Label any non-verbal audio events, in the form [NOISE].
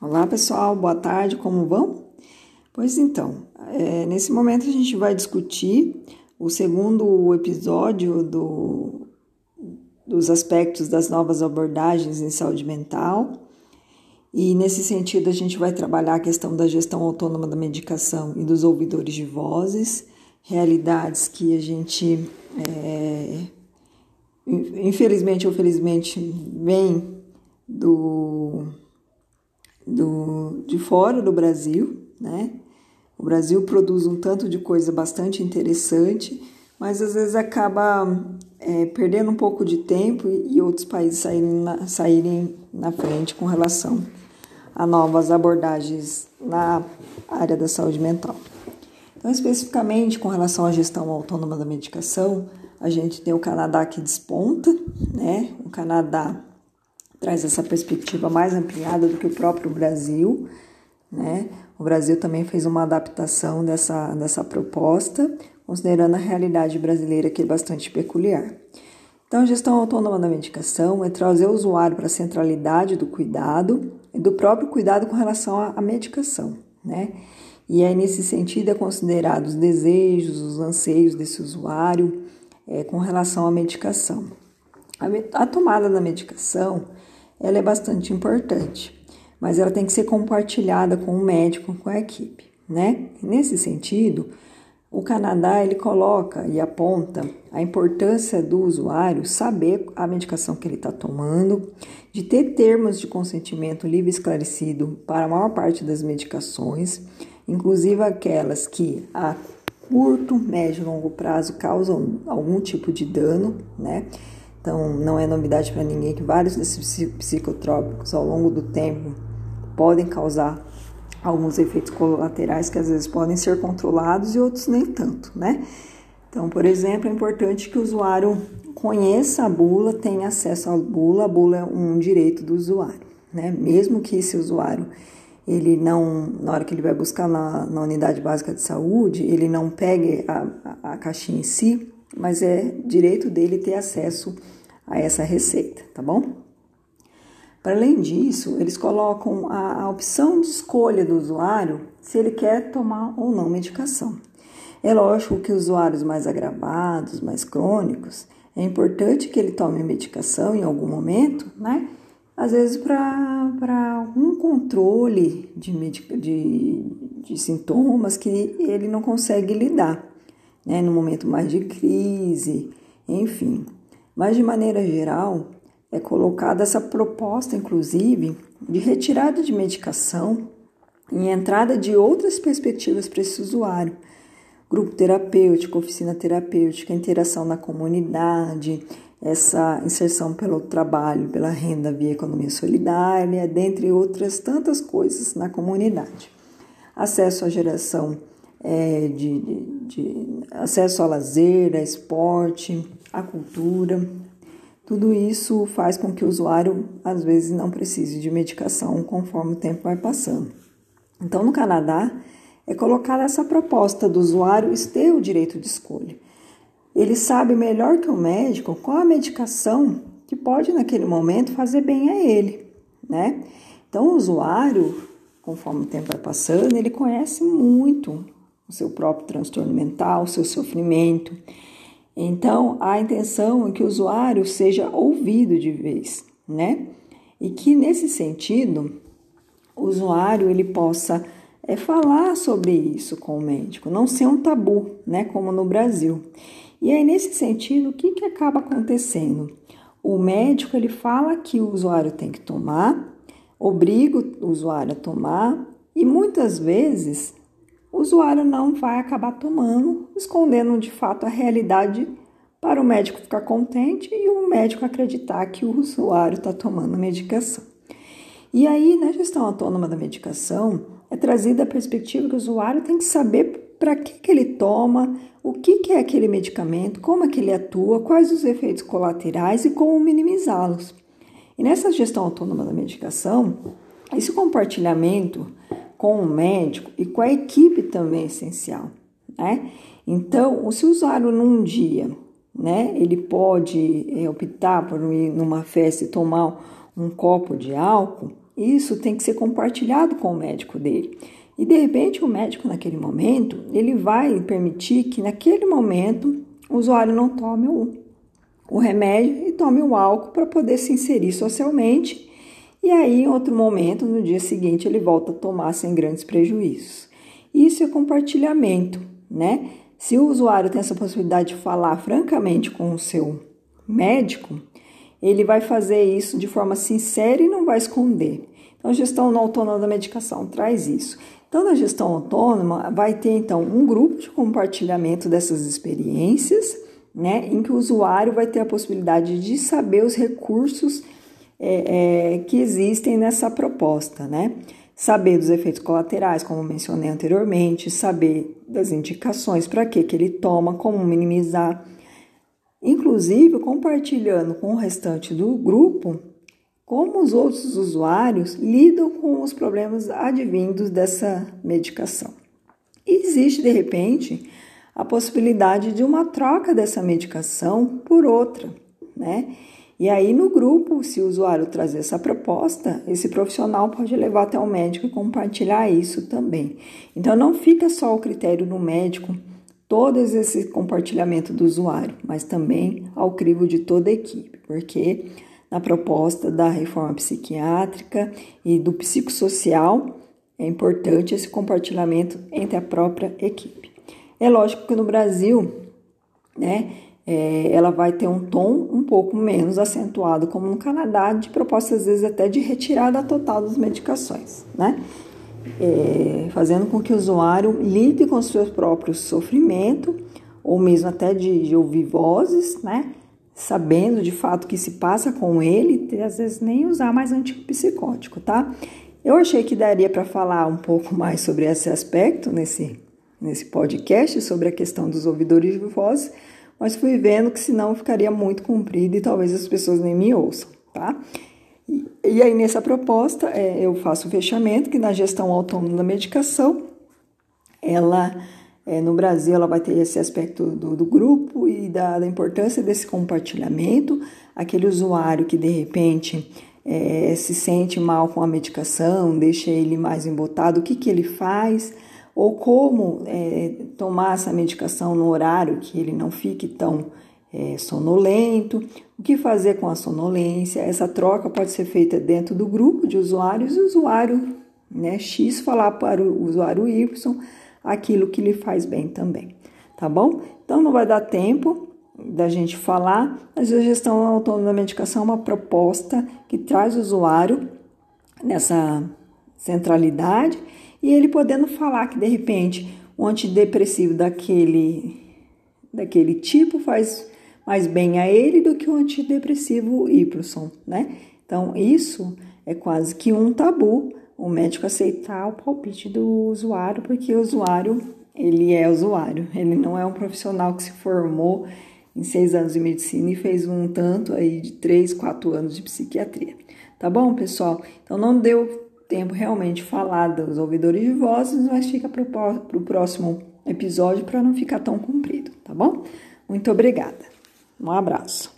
Olá pessoal, boa tarde, como vão? Pois então, é, nesse momento a gente vai discutir o segundo episódio do, dos aspectos das novas abordagens em saúde mental. E nesse sentido, a gente vai trabalhar a questão da gestão autônoma da medicação e dos ouvidores de vozes, realidades que a gente, é, infelizmente ou felizmente, vem do do, de fora do Brasil, né? O Brasil produz um tanto de coisa bastante interessante, mas às vezes acaba é, perdendo um pouco de tempo e outros países saírem na, saírem na frente com relação a novas abordagens na área da saúde mental. Então, especificamente com relação à gestão autônoma da medicação, a gente tem o Canadá que desponta, né? O Canadá traz essa perspectiva mais ampliada do que o próprio Brasil. Né? O Brasil também fez uma adaptação dessa, dessa proposta, considerando a realidade brasileira que é bastante peculiar. Então, a gestão autônoma da medicação é trazer o usuário para a centralidade do cuidado e do próprio cuidado com relação à medicação, né? E aí, nesse sentido, é considerado os desejos, os anseios desse usuário é, com relação à medicação. A, a tomada da medicação ela é bastante importante, mas ela tem que ser compartilhada com o médico, com a equipe, né? nesse sentido, o Canadá ele coloca e aponta a importância do usuário saber a medicação que ele está tomando, de ter termos de consentimento livre e esclarecido para a maior parte das medicações, inclusive aquelas que a curto, médio e longo prazo causam algum tipo de dano, né? Então, não é novidade para ninguém que vários desses psicotrópicos ao longo do tempo podem causar alguns efeitos colaterais que às vezes podem ser controlados e outros nem tanto, né? Então, por exemplo, é importante que o usuário conheça a bula, tenha acesso à bula. A bula é um direito do usuário, né? Mesmo que esse usuário ele não, na hora que ele vai buscar na, na unidade básica de saúde, ele não pegue a, a, a caixinha em si, mas é direito dele ter acesso a essa receita, tá bom? Para além disso, eles colocam a, a opção de escolha do usuário se ele quer tomar ou não medicação. É lógico que usuários mais agravados, mais crônicos, é importante que ele tome medicação em algum momento, né? Às vezes para algum controle de, de, de sintomas que ele não consegue lidar né, no momento mais de crise, enfim. Mas de maneira geral, é colocada essa proposta, inclusive, de retirada de medicação e entrada de outras perspectivas para esse usuário. Grupo terapêutico, oficina terapêutica, interação na comunidade, essa inserção pelo trabalho, pela renda via economia solidária, dentre outras tantas coisas na comunidade. Acesso à geração é, de, de, de acesso ao lazer, a esporte, à cultura. Tudo isso faz com que o usuário às vezes não precise de medicação conforme o tempo vai passando. Então, no Canadá, é colocada essa proposta do usuário ter o direito de escolha. Ele sabe melhor que o médico qual a medicação que pode, naquele momento, fazer bem a ele, né? Então, o usuário, conforme o tempo vai passando, ele conhece muito o seu próprio transtorno mental, o seu sofrimento. Então, a intenção é que o usuário seja ouvido de vez, né? E que nesse sentido, o usuário ele possa é, falar sobre isso com o médico, não ser um tabu, né? Como no Brasil. E aí, nesse sentido, o que, que acaba acontecendo? O médico ele fala que o usuário tem que tomar, obriga o usuário a tomar, e muitas vezes o usuário não vai acabar tomando, escondendo de fato a realidade para o médico ficar contente e o médico acreditar que o usuário está tomando medicação. E aí, na gestão autônoma da medicação, é trazida a perspectiva que o usuário tem que saber para que, que ele toma, o que, que é aquele medicamento, como é que ele atua, quais os efeitos colaterais e como minimizá-los. E nessa gestão autônoma da medicação, esse compartilhamento com o médico e com a equipe também é essencial, né? Então, se o usuário num dia, né, ele pode é, optar por ir numa festa e tomar um copo de álcool, isso tem que ser compartilhado com o médico dele. E de repente o médico naquele momento, ele vai permitir que naquele momento o usuário não tome o, o remédio e tome o álcool para poder se inserir socialmente. E aí, em outro momento, no dia seguinte, ele volta a tomar sem grandes prejuízos. Isso é compartilhamento, né? Se o usuário tem essa possibilidade de falar francamente com o seu médico, ele vai fazer isso de forma sincera e não vai esconder. Então, a gestão autônoma da medicação traz isso. Então, na gestão autônoma, vai ter então um grupo de compartilhamento dessas experiências, né, em que o usuário vai ter a possibilidade de saber os recursos é, é, que existem nessa proposta, né? Saber dos efeitos colaterais, como mencionei anteriormente, saber das indicações para que, que ele toma, como minimizar, inclusive compartilhando com o restante do grupo como os outros usuários lidam com os problemas advindos dessa medicação. E existe, de repente, a possibilidade de uma troca dessa medicação por outra, né? E aí, no grupo, se o usuário trazer essa proposta, esse profissional pode levar até o médico e compartilhar isso também. Então, não fica só o critério do médico, todo esse compartilhamento do usuário, mas também ao crivo de toda a equipe, porque na proposta da reforma psiquiátrica e do psicossocial, é importante esse compartilhamento entre a própria equipe. É lógico que no Brasil, né, é, ela vai ter um tom um pouco menos acentuado, como no Canadá, de proposta às vezes até de retirada total das medicações, né? É, fazendo com que o usuário lide com o seu próprio sofrimento, ou mesmo até de, de ouvir vozes, né? sabendo de fato o que se passa com ele, e às vezes nem usar mais antipsicótico, tá? Eu achei que daria para falar um pouco [LAUGHS] mais sobre esse aspecto nesse, nesse podcast, sobre a questão dos ouvidores de voz, mas fui vendo que senão ficaria muito comprido e talvez as pessoas nem me ouçam, tá? E, e aí, nessa proposta, é, eu faço o fechamento que na gestão autônoma da medicação, ela é, no Brasil, ela vai ter esse aspecto do, do grupo e da, da, importância desse compartilhamento. Aquele usuário que de repente é, se sente mal com a medicação, deixa ele mais embotado, o que, que ele faz? Ou como é, tomar essa medicação no horário que ele não fique tão é, sonolento, o que fazer com a sonolência. Essa troca pode ser feita dentro do grupo de usuários e o usuário né, X falar para o usuário Y aquilo que lhe faz bem também, tá bom? Então não vai dar tempo da gente falar, mas a gestão autônoma da medicação é uma proposta que traz o usuário nessa centralidade e ele podendo falar que de repente o antidepressivo daquele daquele tipo faz mais bem a ele do que o antidepressivo Y, né? Então isso é quase que um tabu o médico aceitar o palpite do usuário, porque o usuário, ele é usuário, ele não é um profissional que se formou em seis anos de medicina e fez um tanto aí de três, quatro anos de psiquiatria. Tá bom, pessoal? Então não deu tempo realmente falar dos ouvidores de vozes, mas fica para o próximo episódio para não ficar tão comprido, tá bom? Muito obrigada. Um abraço.